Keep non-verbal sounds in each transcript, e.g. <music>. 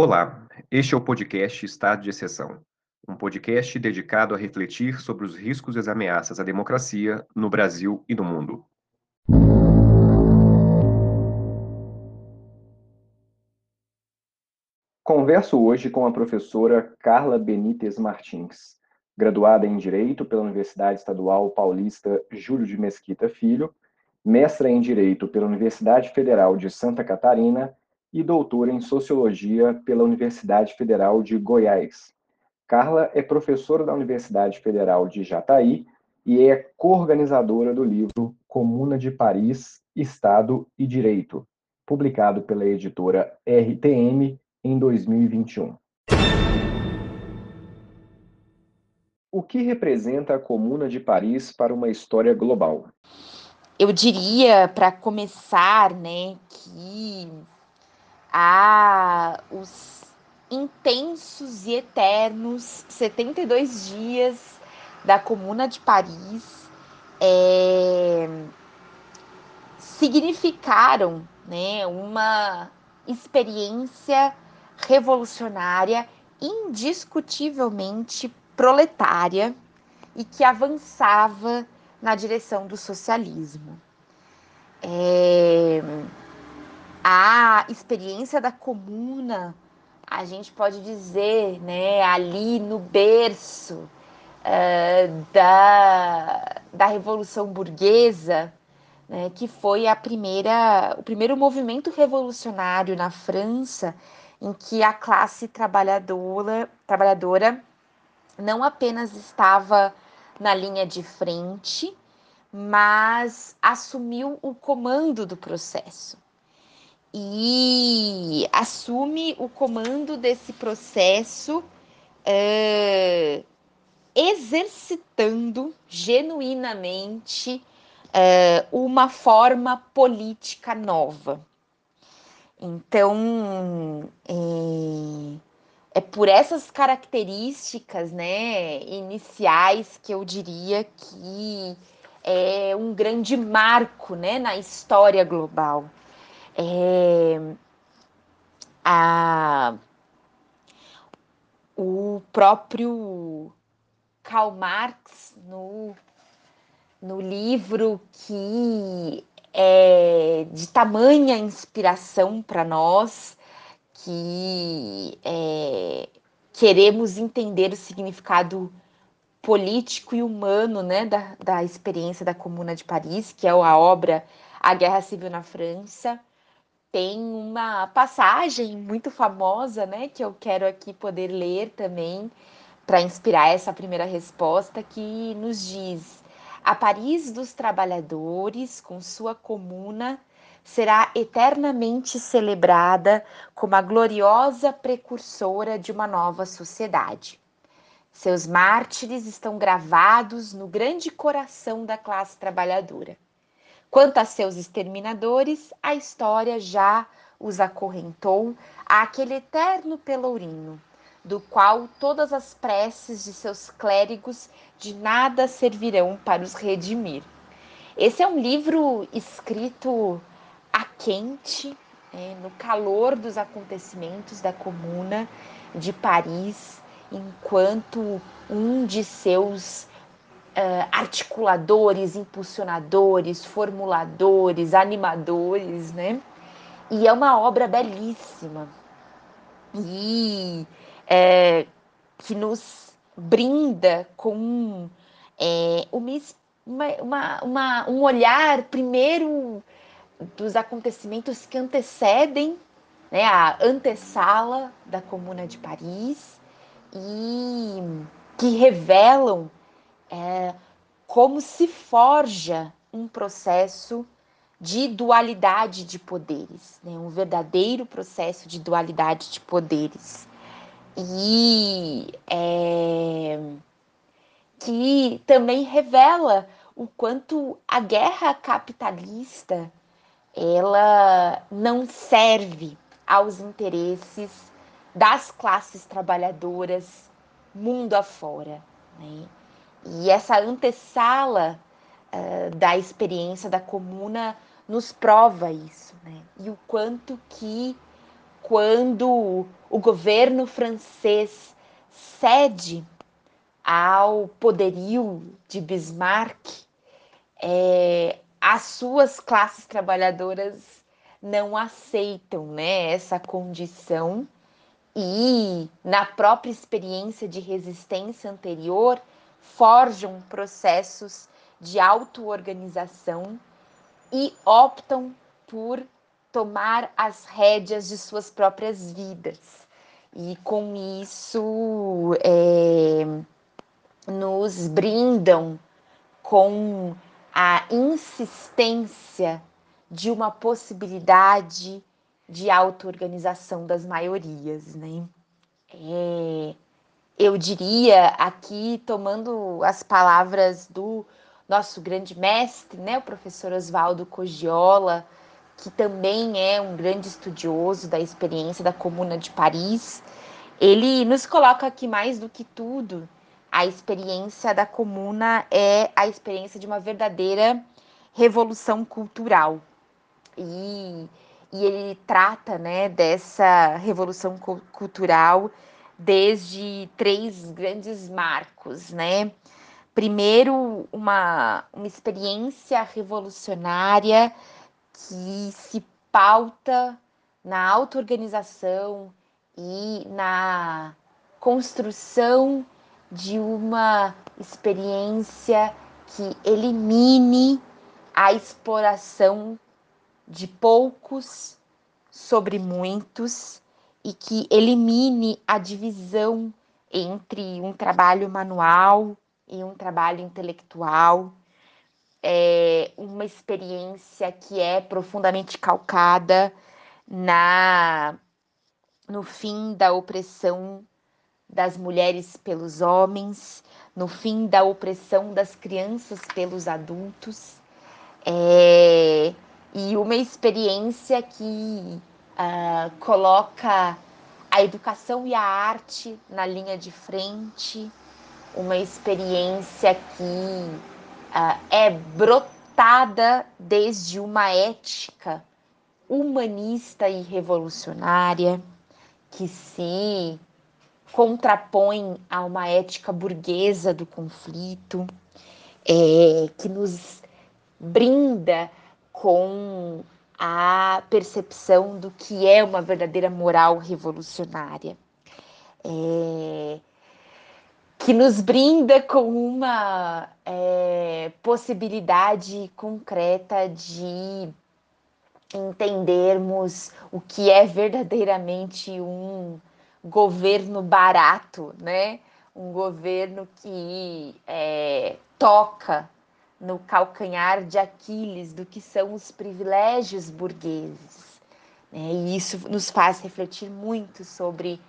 Olá, este é o podcast Estado de Exceção, um podcast dedicado a refletir sobre os riscos e as ameaças à democracia no Brasil e no mundo. Converso hoje com a professora Carla Benítez Martins, graduada em Direito pela Universidade Estadual Paulista Júlio de Mesquita Filho, mestra em Direito pela Universidade Federal de Santa Catarina e doutora em Sociologia pela Universidade Federal de Goiás. Carla é professora da Universidade Federal de Jataí e é coorganizadora do livro Comuna de Paris, Estado e Direito, publicado pela editora RTM em 2021. O que representa a Comuna de Paris para uma história global? Eu diria, para começar, né, que há os intensos e eternos 72 dias da Comuna de Paris é, significaram né, uma experiência revolucionária indiscutivelmente proletária e que avançava na direção do socialismo. É, a experiência da comuna, a gente pode dizer, né, ali no berço uh, da, da Revolução Burguesa, né, que foi a primeira, o primeiro movimento revolucionário na França em que a classe trabalhadora, trabalhadora não apenas estava na linha de frente, mas assumiu o comando do processo. E assume o comando desse processo, é, exercitando genuinamente é, uma forma política nova. Então, é, é por essas características né, iniciais que eu diria que é um grande marco né, na história global. É, a, o próprio Karl Marx, no, no livro que é de tamanha inspiração para nós, que é, queremos entender o significado político e humano né, da, da experiência da Comuna de Paris, que é a obra A Guerra Civil na França. Tem uma passagem muito famosa, né, que eu quero aqui poder ler também, para inspirar essa primeira resposta, que nos diz: A Paris dos trabalhadores, com sua comuna, será eternamente celebrada como a gloriosa precursora de uma nova sociedade. Seus mártires estão gravados no grande coração da classe trabalhadora. Quanto a seus exterminadores, a história já os acorrentou àquele eterno pelourinho, do qual todas as preces de seus clérigos de nada servirão para os redimir. Esse é um livro escrito a quente, é, no calor dos acontecimentos da Comuna de Paris, enquanto um de seus uh, articuladores, impulsionadores, formuladores, animadores, né? E é uma obra belíssima e é, que nos brinda com é, uma, uma, uma, um olhar primeiro dos acontecimentos que antecedem né, a antessala da Comuna de Paris e que revelam é, como se forja um processo de dualidade de poderes, né, um verdadeiro processo de dualidade de poderes. E é, que também revela o quanto a guerra capitalista ela não serve aos interesses das classes trabalhadoras mundo afora. Né? E essa antessala uh, da experiência da comuna nos prova isso, né? E o quanto que quando o governo francês cede ao poderio de Bismarck, é, as suas classes trabalhadoras não aceitam né, essa condição e, na própria experiência de resistência anterior, forjam processos de auto-organização e optam por tomar as rédeas de suas próprias vidas. E com isso é, nos brindam com a insistência de uma possibilidade de auto-organização das maiorias, né? É, eu diria aqui, tomando as palavras do nosso grande mestre, né, o professor Oswaldo Cogiola, que também é um grande estudioso da experiência da Comuna de Paris, ele nos coloca aqui mais do que tudo, a experiência da Comuna é a experiência de uma verdadeira revolução cultural. E, e ele trata né, dessa revolução cultural desde três grandes marcos, né? Primeiro, uma, uma experiência revolucionária que se pauta na auto-organização e na construção de uma experiência que elimine a exploração de poucos sobre muitos e que elimine a divisão entre um trabalho manual e um trabalho intelectual, é uma experiência que é profundamente calcada na no fim da opressão das mulheres pelos homens, no fim da opressão das crianças pelos adultos, é, e uma experiência que uh, coloca a educação e a arte na linha de frente, uma experiência que uh, é brotada desde uma ética humanista e revolucionária que se contrapõe a uma ética burguesa do conflito, é, que nos brinda com a percepção do que é uma verdadeira moral revolucionária. É, que nos brinda com uma é, possibilidade concreta de entendermos o que é verdadeiramente um governo barato, né? Um governo que é, toca no calcanhar de Aquiles do que são os privilégios burgueses. Né? E isso nos faz refletir muito sobre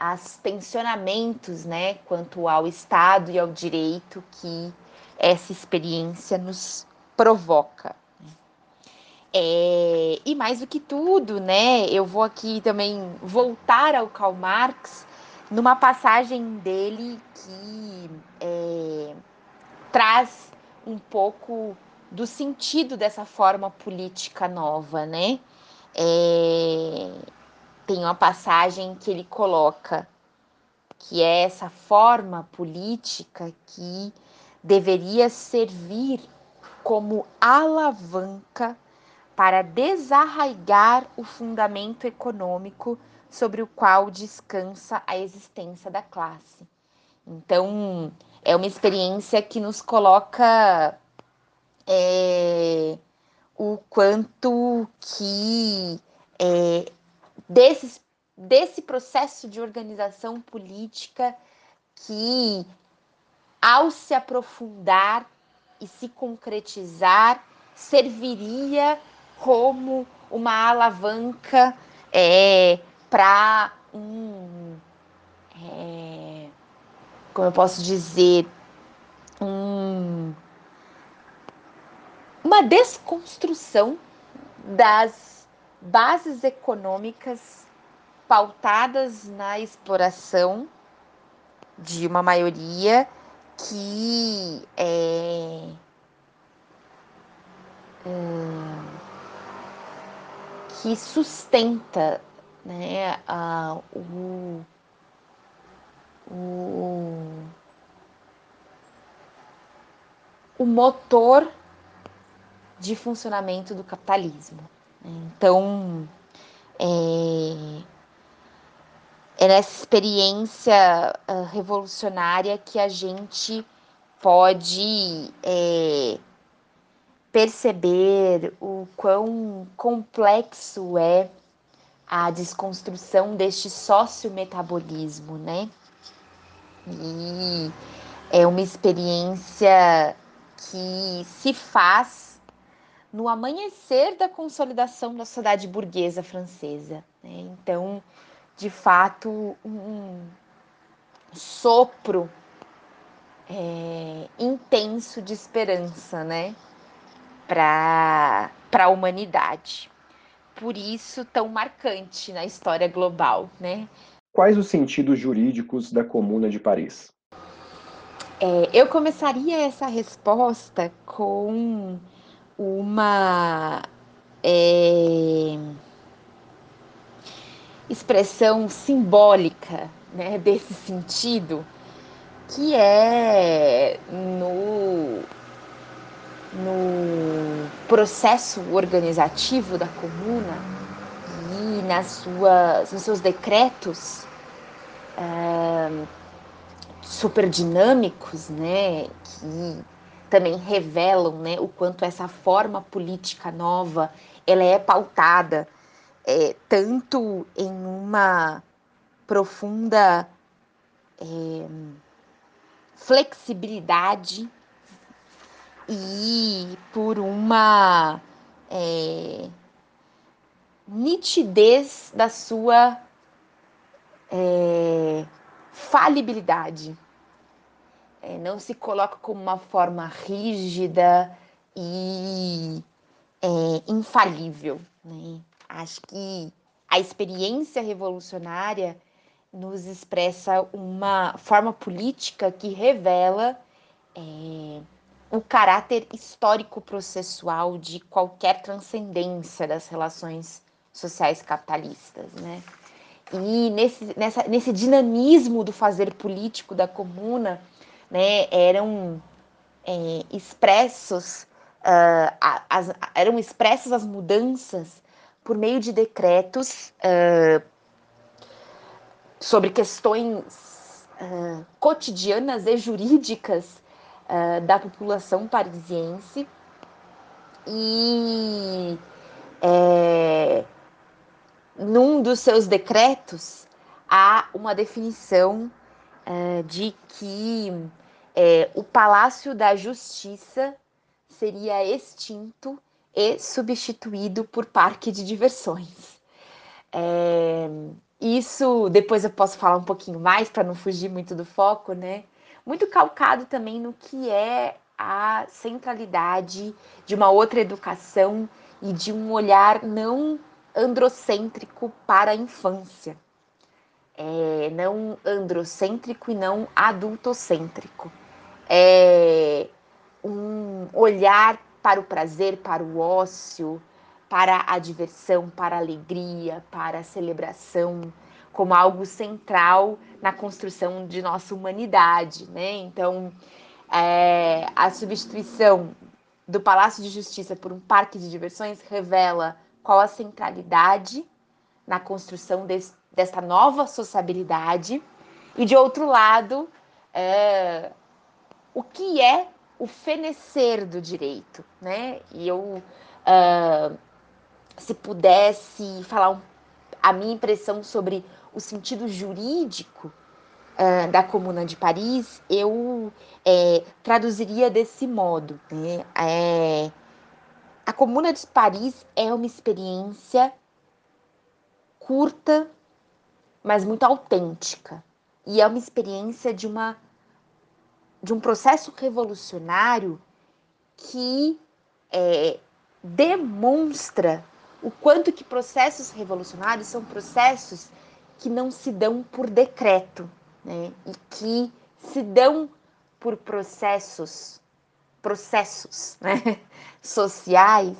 os tensionamentos né, quanto ao Estado e ao direito que essa experiência nos provoca. É, e mais do que tudo, né, eu vou aqui também voltar ao Karl Marx numa passagem dele que é, traz um pouco do sentido dessa forma política nova, né? É, tem uma passagem que ele coloca que é essa forma política que deveria servir como alavanca para desarraigar o fundamento econômico sobre o qual descansa a existência da classe. Então, é uma experiência que nos coloca é, o quanto que é, desse, desse processo de organização política que, ao se aprofundar e se concretizar, serviria como uma alavanca é, para um. É, como eu posso dizer, um, uma desconstrução das bases econômicas pautadas na exploração de uma maioria que é, é, que sustenta né, uh, o, o, o motor de funcionamento do capitalismo. Então, é, é nessa experiência uh, revolucionária que a gente pode é, perceber o quão complexo é a desconstrução deste sociometabolismo, né? E é uma experiência que se faz no amanhecer da consolidação da sociedade burguesa francesa. Né? Então, de fato, um sopro é, intenso de esperança, né, para a humanidade. Por isso, tão marcante na história global, né? Quais os sentidos jurídicos da Comuna de Paris? É, eu começaria essa resposta com uma é, expressão simbólica né, desse sentido, que é no, no processo organizativo da comuna nas suas, nos seus decretos é, super dinâmicos, né, que também revelam né, o quanto essa forma política nova ela é pautada é, tanto em uma profunda é, flexibilidade e por uma é, nitidez da sua é, falibilidade. É, não se coloca como uma forma rígida e é, infalível. Né? Acho que a experiência revolucionária nos expressa uma forma política que revela é, o caráter histórico-processual de qualquer transcendência das relações sociais capitalistas, né? E nesse, nessa, nesse dinamismo do fazer político da comuna, né, eram é, expressos uh, as, eram expressas as mudanças por meio de decretos uh, sobre questões uh, cotidianas e jurídicas da população parisiense e é, num dos seus decretos há uma definição uh, de que é, o Palácio da Justiça seria extinto e substituído por parque de diversões. É, isso depois eu posso falar um pouquinho mais para não fugir muito do foco, né? Muito calcado também no que é a centralidade de uma outra educação e de um olhar não androcêntrico para a infância. É, não androcêntrico e não adultocêntrico. É um olhar para o prazer, para o ócio, para a diversão, para a alegria, para a celebração, como algo central na construção de nossa humanidade, né? Então, é, a substituição do Palácio de Justiça por um parque de diversões revela qual a centralidade na construção desse, desta nova sociabilidade e, de outro lado, é, o que é o fenecer do direito, né? E eu uh, se pudesse falar um, a minha impressão sobre o sentido jurídico uh, da Comuna de Paris, eu é, traduziria desse modo. Né? É, a Comuna de Paris é uma experiência curta, mas muito autêntica. E é uma experiência de uma de um processo revolucionário que é, demonstra o quanto que processos revolucionários são processos que não se dão por decreto, né? E que se dão por processos, processos né? <laughs> sociais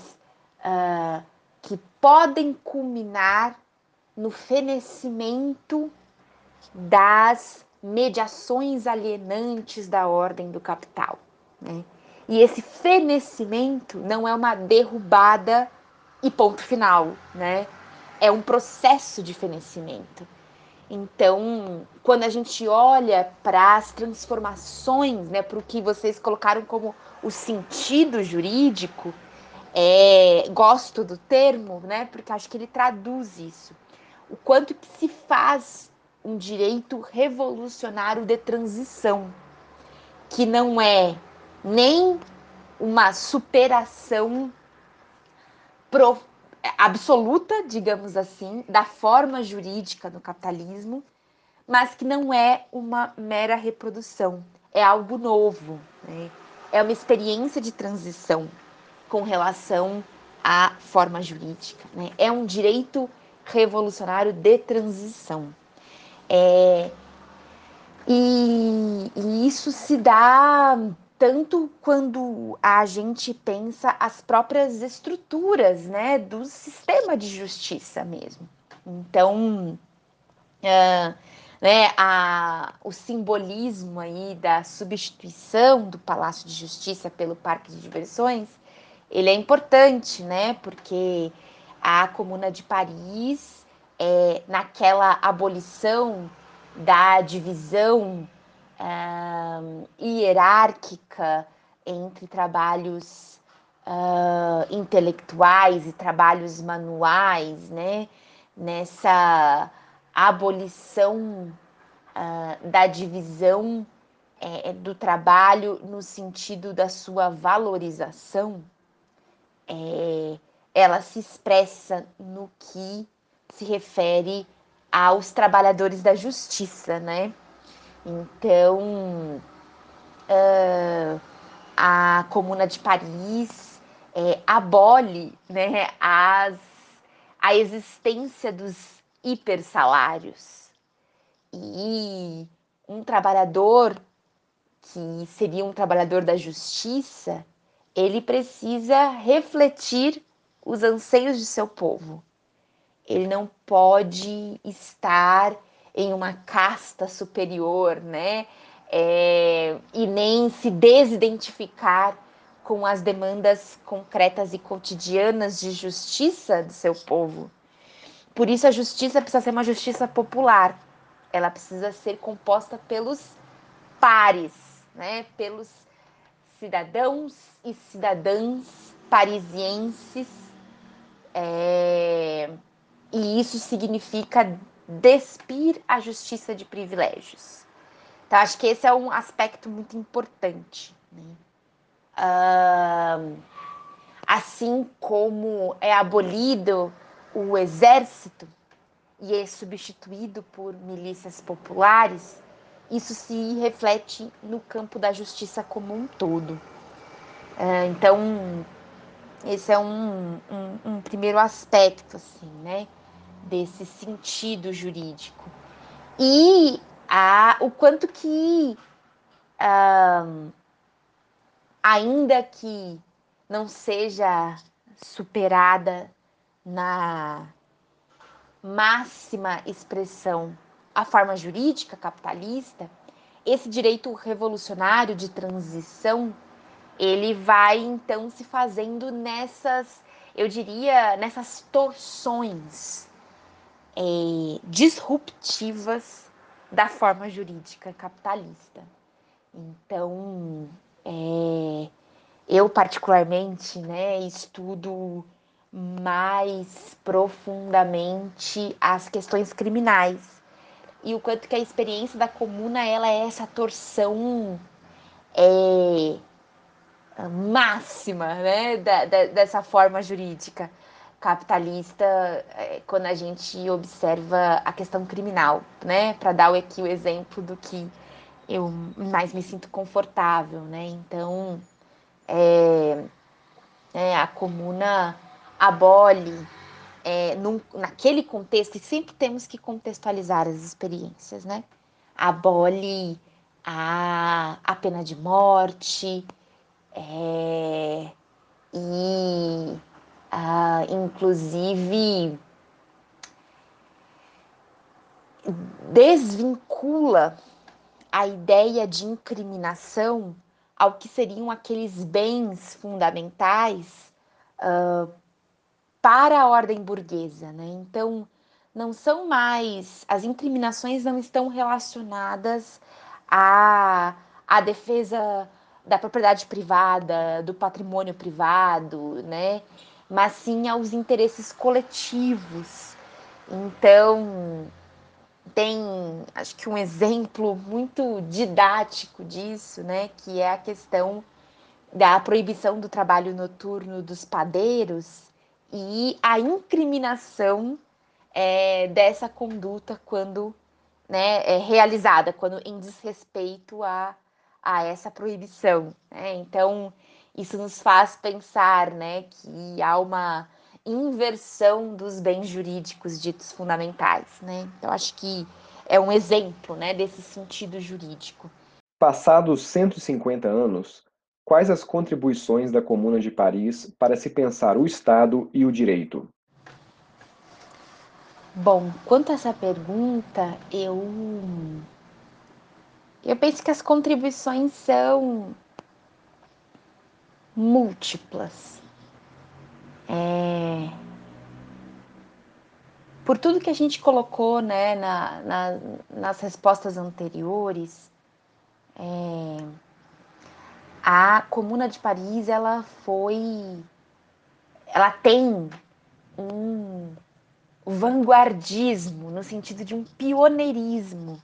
uh, que podem culminar no fenecimento das mediações alienantes da ordem do capital. Né? E esse fenecimento não é uma derrubada e ponto final, né? É um processo de fenecimento. Então, quando a gente olha para as transformações, né, para o que vocês colocaram como o sentido jurídico, é, gosto do termo, né, porque acho que ele traduz isso. O quanto que se faz um direito revolucionário de transição, que não é nem uma superação pro, absoluta, digamos assim, da forma jurídica no capitalismo, mas que não é uma mera reprodução, é algo novo, né? é uma experiência de transição com relação à forma jurídica, né? é um direito revolucionário de transição. É, e, e isso se dá tanto quando a gente pensa as próprias estruturas né, do sistema de justiça mesmo. Então, uh, né, a, o simbolismo aí da substituição do Palácio de Justiça pelo Parque de Diversões, ele é importante, né, porque a Comuna de Paris, é, naquela abolição da divisão uh, hierárquica entre trabalhos uh, intelectuais e trabalhos manuais, né? Nessa abolição uh, da divisão é, do trabalho no sentido da sua valorização, é, ela se expressa no que se refere aos trabalhadores da justiça, né? Então, uh, a Comuna de Paris é, abole né, as, a existência dos hipersalários. E um trabalhador que seria um trabalhador da justiça, ele precisa refletir os anseios de seu povo. Ele não pode estar em uma casta superior, né? É, e nem se desidentificar com as demandas concretas e cotidianas de justiça do seu povo. Por isso, a justiça precisa ser uma justiça popular. Ela precisa ser composta pelos pares, né? pelos cidadãos e cidadãs parisienses. É... E isso significa despir a justiça de privilégios. Então, acho que esse é um aspecto muito importante. Né? Uh, assim como é abolido o exército e é substituído por milícias populares, isso se reflete no campo da justiça como um todo. Uh, então, esse é um, um, um primeiro aspecto, assim, né? Desse sentido jurídico. E a, o quanto que, um, ainda que não seja superada na máxima expressão a forma jurídica capitalista, esse direito revolucionário de transição, ele vai então se fazendo nessas, eu diria, nessas torções é, disruptivas da forma jurídica capitalista. Então, é, eu particularmente né, estudo mais profundamente as questões criminais e o quanto que a experiência da comuna ela é essa torção é, máxima né, da, da, dessa forma jurídica capitalista é, quando a gente observa a questão criminal, né? Para dar aqui o exemplo do que eu mais me sinto confortável, né? Então, é, é, a comuna abole é, num, naquele contexto, e sempre temos que contextualizar as experiências, né? Abole a, a pena de morte é, e ah, inclusive desvincula a ideia de incriminação ao que seriam aqueles bens fundamentais uh, para a ordem burguesa, né? Então, não são mais as incriminações não estão relacionadas à, à defesa da propriedade privada, do patrimônio privado, né? Mas sim aos interesses coletivos. Então, tem, acho que um exemplo muito didático disso, né, que é a questão da proibição do trabalho noturno dos padeiros e a incriminação é, dessa conduta quando né, é realizada, quando em desrespeito a, a essa proibição. Né? Então, isso nos faz pensar né, que há uma inversão dos bens jurídicos ditos fundamentais. Né? Então, acho que é um exemplo né, desse sentido jurídico. Passados 150 anos, quais as contribuições da Comuna de Paris para se pensar o Estado e o direito? Bom, quanto a essa pergunta, eu eu penso que as contribuições são múltiplas. É... Por tudo que a gente colocou né, na, na, nas respostas anteriores, é... a Comuna de Paris ela foi, ela tem um vanguardismo no sentido de um pioneirismo,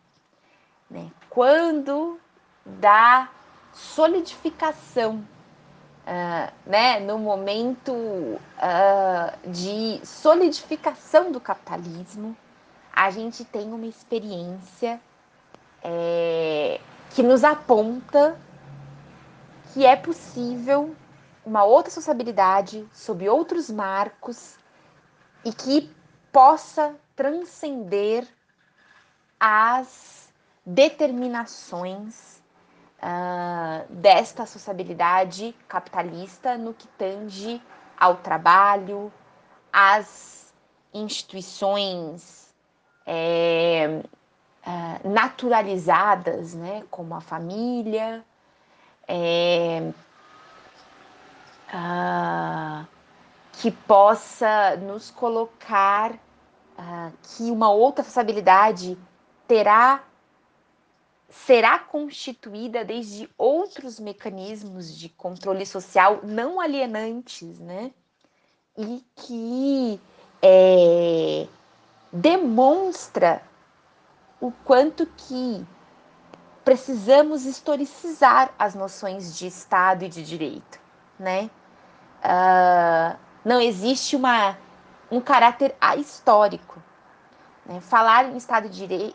né? Quando da solidificação uh, né, no momento uh, de solidificação do capitalismo, a gente tem uma experiência é, que nos aponta que é possível uma outra sociabilidade sob outros marcos e que possa transcender as determinações uh, desta sociabilidade capitalista no que tange ao trabalho, às instituições é, uh, naturalizadas, né, como a família, é, uh, que possa nos colocar que uma outra sociabilidade terá será constituída desde outros mecanismos de controle social não alienantes, né? E que é, demonstra o quanto que precisamos historicizar as noções de Estado e de direito, né? Uh, não existe uma, um caráter ahistórico? Falar em Estado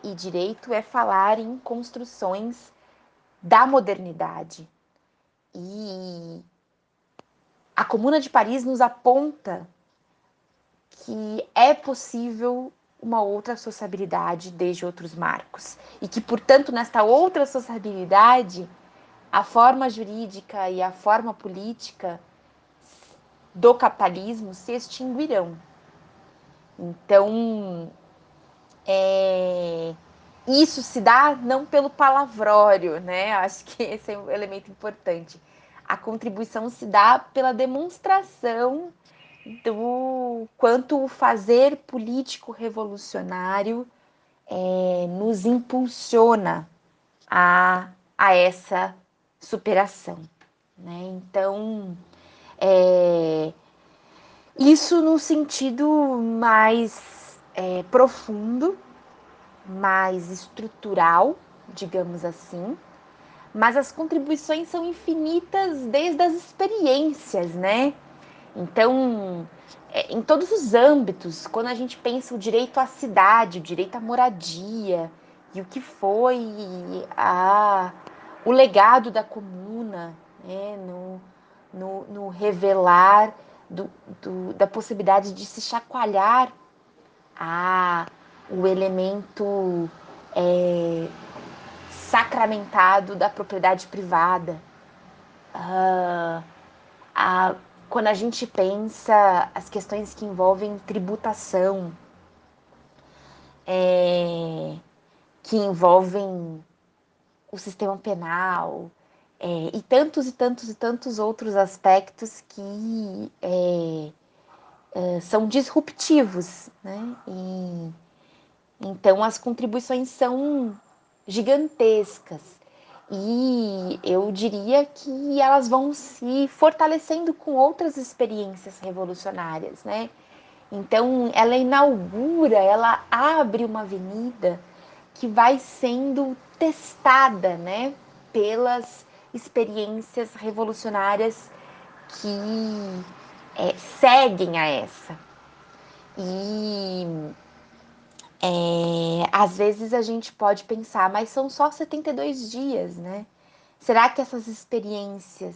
e Direito é falar em construções da modernidade. E a Comuna de Paris nos aponta que é possível uma outra sociabilidade desde outros marcos. E que, portanto, nesta outra sociabilidade, a forma jurídica e a forma política do capitalismo se extinguirão. Então, é, isso se dá não pelo palavrório, né? Acho que <laughs> esse é um elemento importante. A contribuição se dá pela demonstração do quanto o fazer político revolucionário é, nos impulsiona a, a essa superação. Né? Então, é, isso no sentido mais é, profundo, mais estrutural, digamos assim, mas as contribuições são infinitas desde as experiências, né? Então, é, em todos os âmbitos, quando a gente pensa o direito à cidade, o direito à moradia, e o que foi a, o legado da comuna, né? no, no, no revelar do, do, da possibilidade de se chacoalhar a o elemento é, sacramentado da propriedade privada. Uh, a, quando a gente pensa as questões que envolvem tributação, é, que envolvem o sistema penal é, e tantos e tantos e tantos outros aspectos que é são disruptivos, né? E, então as contribuições são gigantescas e eu diria que elas vão se fortalecendo com outras experiências revolucionárias, né? Então, ela inaugura, ela abre uma avenida que vai sendo testada, né, pelas experiências revolucionárias que é, seguem a essa. E é, às vezes a gente pode pensar, mas são só 72 dias, né? Será que essas experiências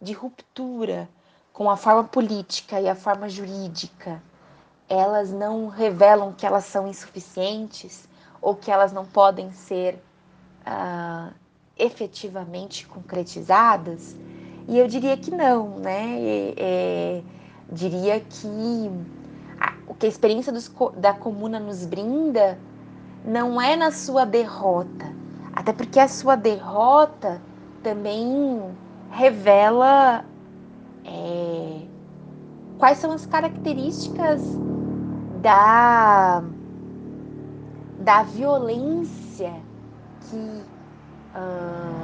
de ruptura com a forma política e a forma jurídica, elas não revelam que elas são insuficientes ou que elas não podem ser uh, efetivamente concretizadas? E eu diria que não, né? É, é, diria que o que a experiência dos, da comuna nos brinda não é na sua derrota, até porque a sua derrota também revela é, quais são as características da, da violência que uh,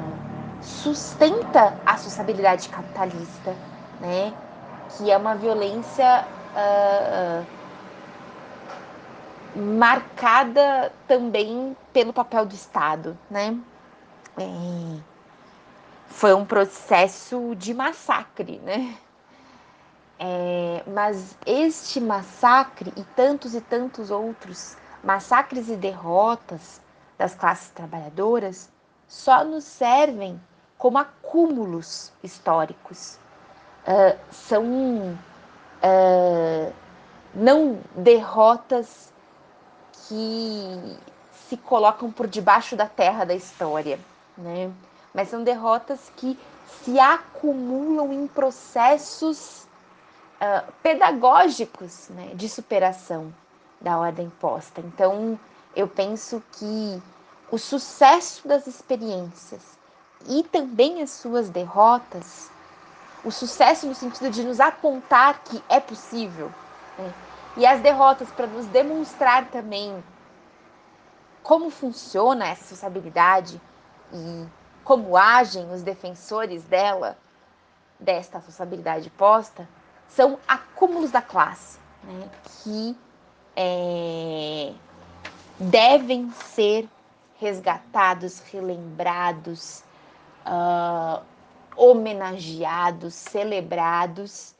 sustenta a sociabilidade capitalista, né? que é uma violência uh, marcada também pelo papel do Estado, né? É, foi um processo de massacre, né? É, mas este massacre e tantos e tantos outros massacres e derrotas das classes trabalhadoras só nos servem como acúmulos históricos. Uh, são uh, não derrotas que se colocam por debaixo da terra da história, né? Mas são derrotas que se acumulam em processos uh, pedagógicos né, de superação da ordem posta. Então, eu penso que o sucesso das experiências e também as suas derrotas, o sucesso no sentido de nos apontar que é possível, né? e as derrotas para nos demonstrar também como funciona essa sociabilidade e como agem os defensores dela, desta sociabilidade posta, são acúmulos da classe, né, que é, devem ser resgatados, relembrados, uh, homenageados, celebrados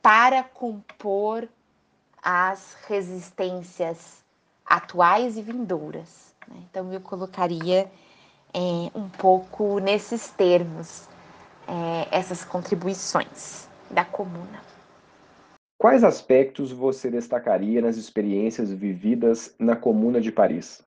para compor as resistências atuais e vindouras. Né? Então, eu colocaria é, um pouco nesses termos é, essas contribuições da comuna. Quais aspectos você destacaria nas experiências vividas na Comuna de Paris?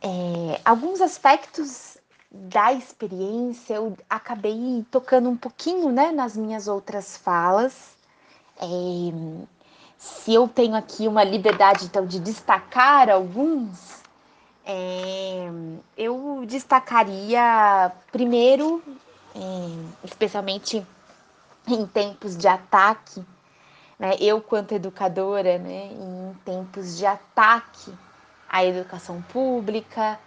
É, alguns aspectos da experiência eu acabei tocando um pouquinho né, nas minhas outras falas. É, se eu tenho aqui uma liberdade então de destacar alguns, é, eu destacaria primeiro, é, especialmente em tempos de ataque, né, eu quanto educadora, né, em tempos de ataque à educação pública,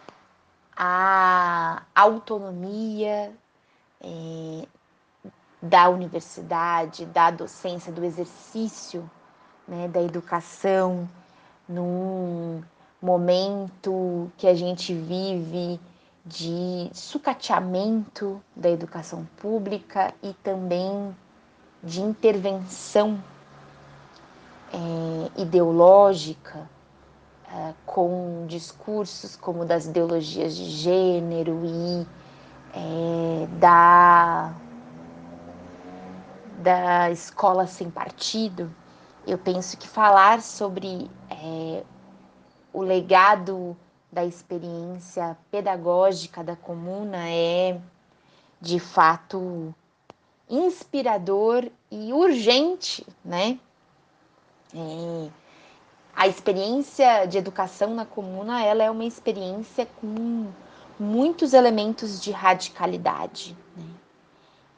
à autonomia é, da universidade, da docência, do exercício né, da educação, num momento que a gente vive de sucateamento da educação pública e também de intervenção é, ideológica é, com discursos como das ideologias de gênero e é, da, da escola sem partido, eu penso que falar sobre é, o legado da experiência pedagógica da comuna é, de fato, inspirador e urgente, né? É, a experiência de educação na comuna ela é uma experiência com muitos elementos de radicalidade. Né?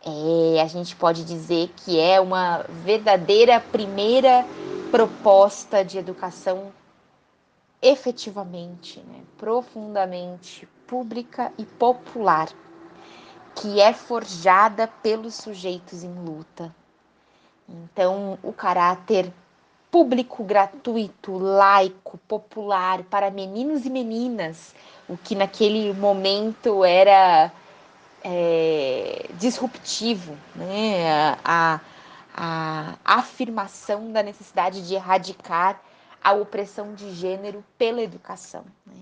É, a gente pode dizer que é uma verdadeira primeira proposta de educação efetivamente, né, profundamente pública e popular, que é forjada pelos sujeitos em luta. Então, o caráter público, gratuito, laico, popular para meninos e meninas, o que naquele momento era é, disruptivo, né? a, a, afirmação da necessidade de erradicar a opressão de gênero pela educação, né?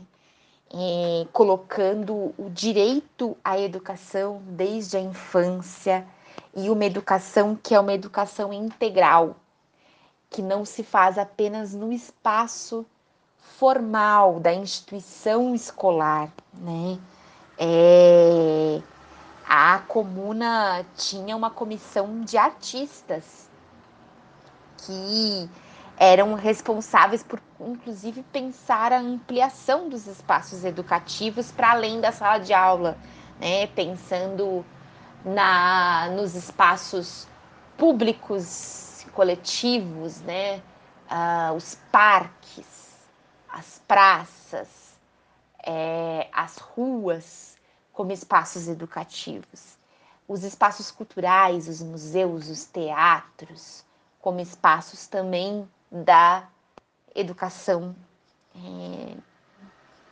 é, colocando o direito à educação desde a infância e uma educação que é uma educação integral, que não se faz apenas no espaço formal da instituição escolar, né? É, a comuna tinha uma comissão de artistas que eram responsáveis por, inclusive, pensar a ampliação dos espaços educativos para além da sala de aula, né? pensando na, nos espaços públicos, coletivos, né? Ah, os parques, as praças, é, as ruas como espaços educativos, os espaços culturais, os museus, os teatros, como espaços também da educação é,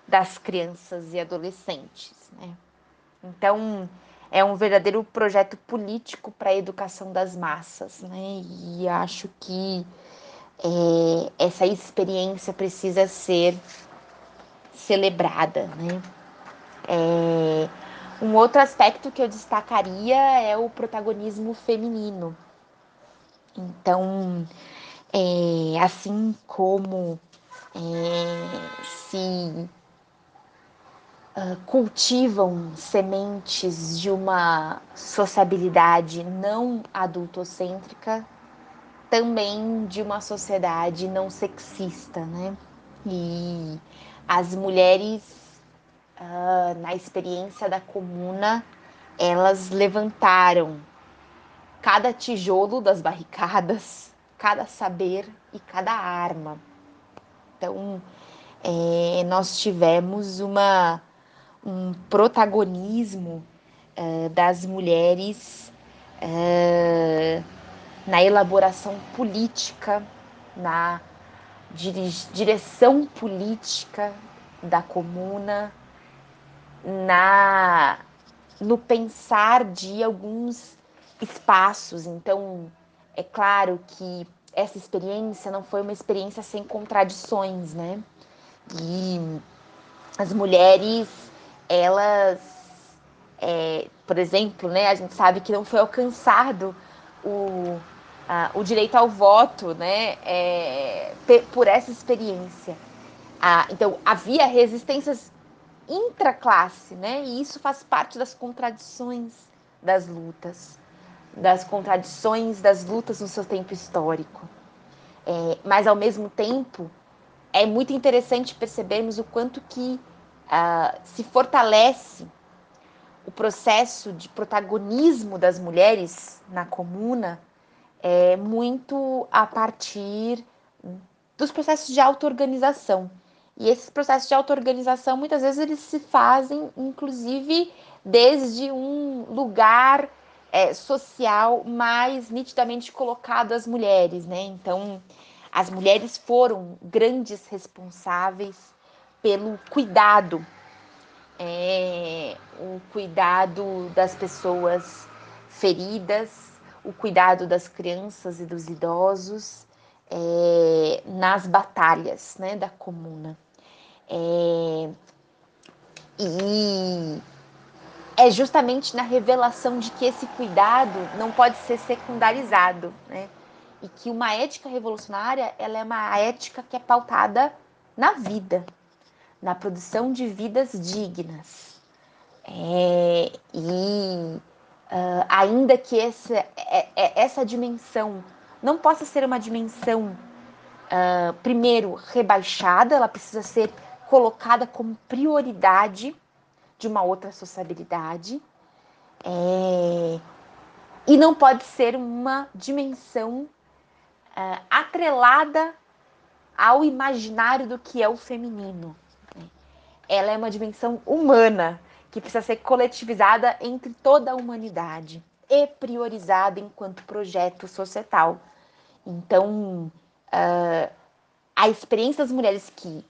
das crianças e adolescentes. Né? Então, é um verdadeiro projeto político para a educação das massas, né? E acho que é, essa experiência precisa ser celebrada, né? É, um outro aspecto que eu destacaria é o protagonismo feminino. Então, é, assim como é, se cultivam sementes de uma sociabilidade não adultocêntrica, também de uma sociedade não sexista, né? E as mulheres, uh, na experiência da comuna, elas levantaram cada tijolo das barricadas cada saber e cada arma. Então, é, nós tivemos uma, um protagonismo é, das mulheres é, na elaboração política, na dire, direção política da comuna, na no pensar de alguns espaços. Então, é claro que essa experiência não foi uma experiência sem contradições, né? E as mulheres, elas, é, por exemplo, né, a gente sabe que não foi alcançado o, a, o direito ao voto, né, é, por essa experiência. Ah, então, havia resistências intraclasse, né, e isso faz parte das contradições das lutas das contradições das lutas no seu tempo histórico. É, mas, ao mesmo tempo, é muito interessante percebermos o quanto que uh, se fortalece o processo de protagonismo das mulheres na comuna é, muito a partir dos processos de auto-organização. E esses processos de auto-organização, muitas vezes, eles se fazem, inclusive, desde um lugar é, social mais nitidamente colocado às mulheres, né? Então, as mulheres foram grandes responsáveis pelo cuidado, é, o cuidado das pessoas feridas, o cuidado das crianças e dos idosos é, nas batalhas né, da comuna. É, e é justamente na revelação de que esse cuidado não pode ser secundarizado, né? E que uma ética revolucionária, ela é uma ética que é pautada na vida, na produção de vidas dignas. É, e uh, ainda que essa, é, é, essa dimensão não possa ser uma dimensão uh, primeiro, rebaixada, ela precisa ser colocada como prioridade de uma outra sociabilidade. É, e não pode ser uma dimensão uh, atrelada ao imaginário do que é o feminino. Ela é uma dimensão humana que precisa ser coletivizada entre toda a humanidade e priorizada enquanto projeto societal. Então, uh, a experiência das mulheres que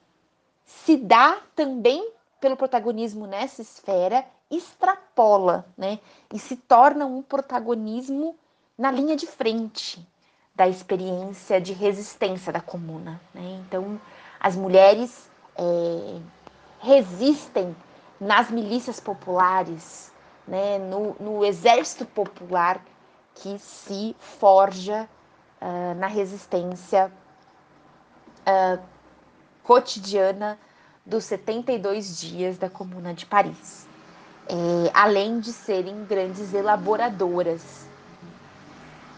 se dá também pelo protagonismo nessa esfera extrapola, né, e se torna um protagonismo na linha de frente, da experiência de resistência da comuna. Né? Então, as mulheres é, resistem nas milícias populares, né? no, no exército popular que se forja uh, na resistência uh, cotidiana dos 72 dias da Comuna de Paris, é, além de serem grandes elaboradoras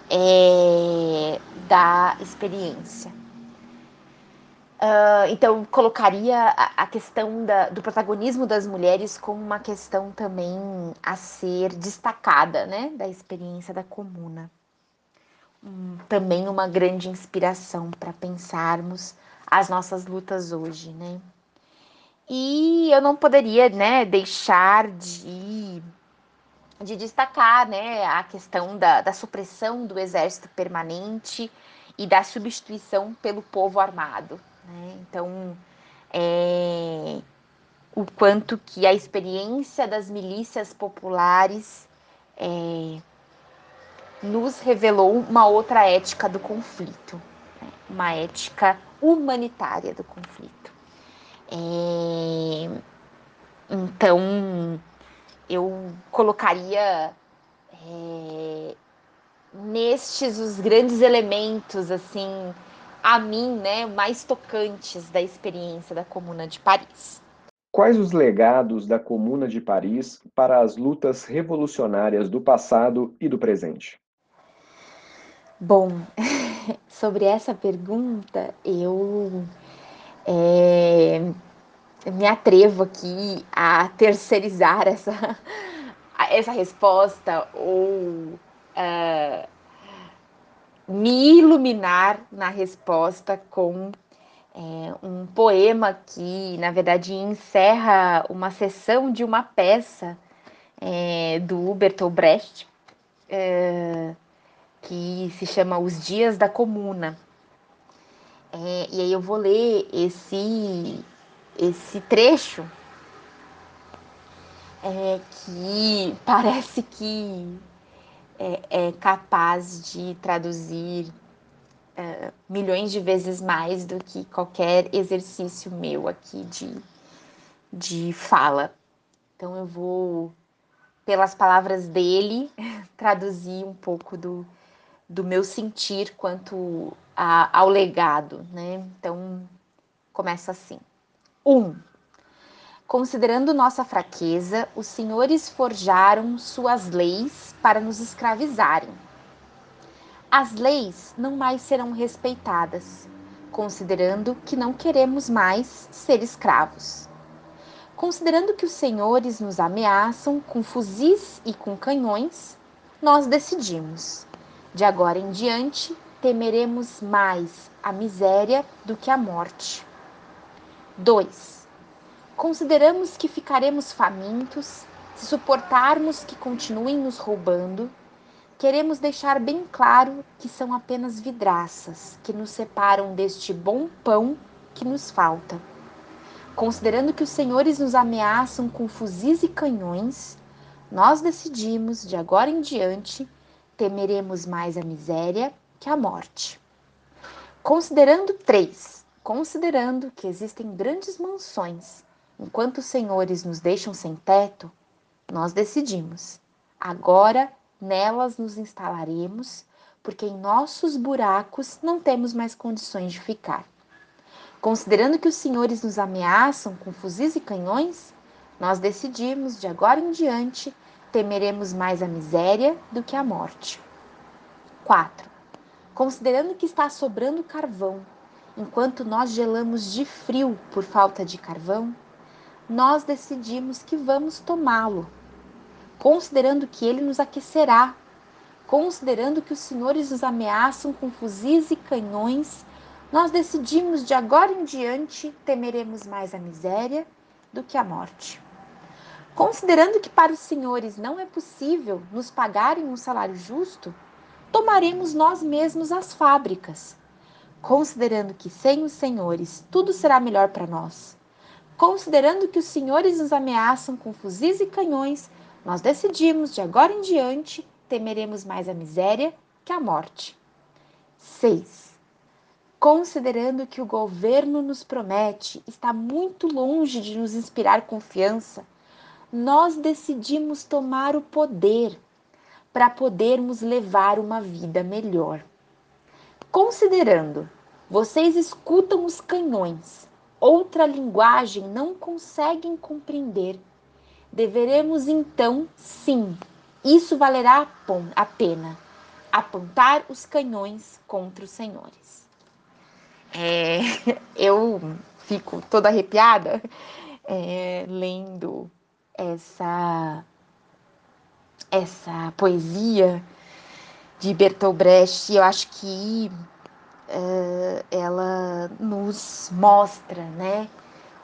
é, da experiência. Uh, então, colocaria a, a questão da, do protagonismo das mulheres como uma questão também a ser destacada, né, da experiência da comuna. Um, também uma grande inspiração para pensarmos as nossas lutas hoje, né? E eu não poderia, né, deixar de de destacar né, a questão da, da supressão do exército permanente e da substituição pelo povo armado. Né? Então, é, o quanto que a experiência das milícias populares é, nos revelou uma outra ética do conflito, né? uma ética humanitária do conflito. É, então, eu colocaria é, nestes os grandes elementos, assim, a mim, né, mais tocantes da experiência da Comuna de Paris. Quais os legados da Comuna de Paris para as lutas revolucionárias do passado e do presente? Bom, <laughs> sobre essa pergunta, eu é, me atrevo aqui a terceirizar essa, <laughs> essa resposta ou uh, me iluminar na resposta com é, um poema que, na verdade, encerra uma sessão de uma peça é, do Bertolt Brecht, é, que se chama Os Dias da Comuna. É, e aí eu vou ler esse esse trecho é, que parece que é, é capaz de traduzir é, milhões de vezes mais do que qualquer exercício meu aqui de, de fala. Então eu vou, pelas palavras dele, <laughs> traduzir um pouco do, do meu sentir quanto a, ao legado, né? Então começa assim. 1. Considerando nossa fraqueza, os senhores forjaram suas leis para nos escravizarem. As leis não mais serão respeitadas, considerando que não queremos mais ser escravos. Considerando que os senhores nos ameaçam com fuzis e com canhões, nós decidimos. De agora em diante, temeremos mais a miséria do que a morte. 2. Consideramos que ficaremos famintos se suportarmos que continuem nos roubando. Queremos deixar bem claro que são apenas vidraças que nos separam deste bom pão que nos falta. Considerando que os senhores nos ameaçam com fuzis e canhões, nós decidimos, de agora em diante, temeremos mais a miséria que a morte. Considerando três, Considerando que existem grandes mansões, enquanto os senhores nos deixam sem teto, nós decidimos. Agora nelas nos instalaremos, porque em nossos buracos não temos mais condições de ficar. Considerando que os senhores nos ameaçam com fuzis e canhões, nós decidimos, de agora em diante, temeremos mais a miséria do que a morte. 4. Considerando que está sobrando carvão enquanto nós gelamos de frio por falta de carvão, nós decidimos que vamos tomá-lo, considerando que ele nos aquecerá, considerando que os senhores nos ameaçam com fuzis e canhões, nós decidimos de agora em diante temeremos mais a miséria do que a morte. Considerando que para os senhores não é possível nos pagarem um salário justo, tomaremos nós mesmos as fábricas. Considerando que sem os senhores tudo será melhor para nós. Considerando que os senhores nos ameaçam com fuzis e canhões, nós decidimos de agora em diante temeremos mais a miséria que a morte. 6. Considerando que o governo nos promete está muito longe de nos inspirar confiança, nós decidimos tomar o poder para podermos levar uma vida melhor. Considerando, vocês escutam os canhões, outra linguagem não conseguem compreender. Deveremos então, sim, isso valerá a pena, apontar os canhões contra os senhores. É, <laughs> eu fico toda arrepiada é, lendo essa essa poesia de Bertolt Brecht. Eu acho que uh, ela nos mostra, né,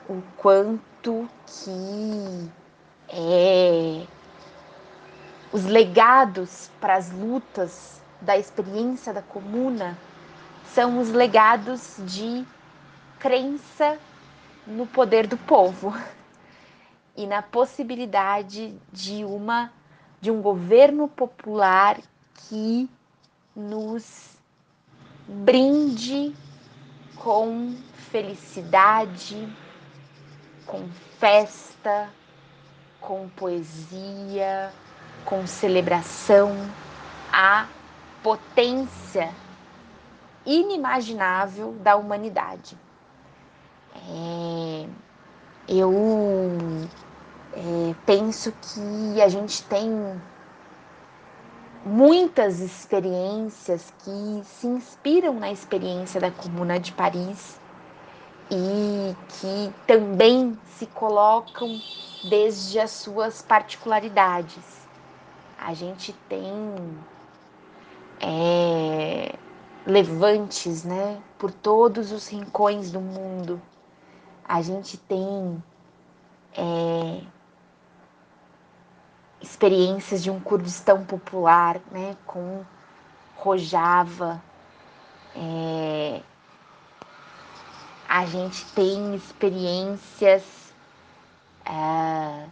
o quanto que é, os legados para as lutas da experiência da comuna são os legados de crença no poder do povo <laughs> e na possibilidade de uma de um governo popular que nos brinde com felicidade, com festa, com poesia, com celebração, a potência inimaginável da humanidade. É, eu é, penso que a gente tem muitas experiências que se inspiram na experiência da Comuna de Paris e que também se colocam desde as suas particularidades. A gente tem é, levantes, né, por todos os rincões do mundo. A gente tem é, experiências de um Kurdistão popular, né, com Rojava. É, a gente tem experiências é,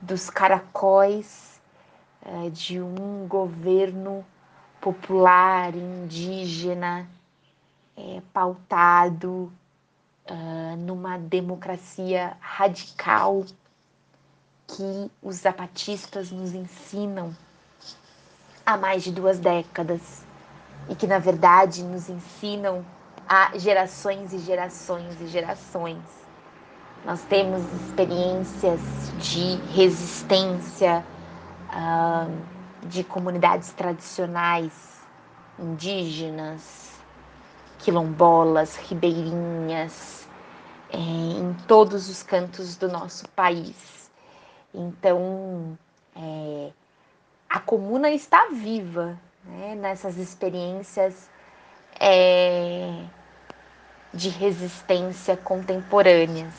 dos caracóis é, de um governo popular, indígena, é, pautado uh, numa democracia radical que os zapatistas nos ensinam há mais de duas décadas e que, na verdade, nos ensinam há gerações e gerações e gerações. Nós temos experiências de resistência uh, de comunidades tradicionais, indígenas, quilombolas, ribeirinhas, é, em todos os cantos do nosso país. Então, é, a comuna está viva né, nessas experiências é, de resistência contemporâneas,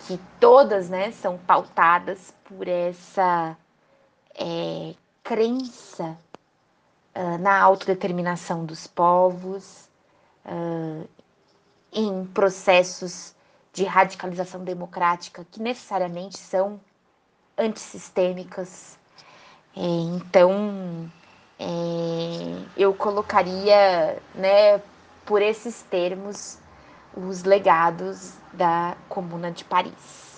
que todas né, são pautadas por essa é, crença uh, na autodeterminação dos povos, uh, em processos de radicalização democrática que necessariamente são antissistêmicas. É, então, é, eu colocaria, né, por esses termos, os legados da Comuna de Paris.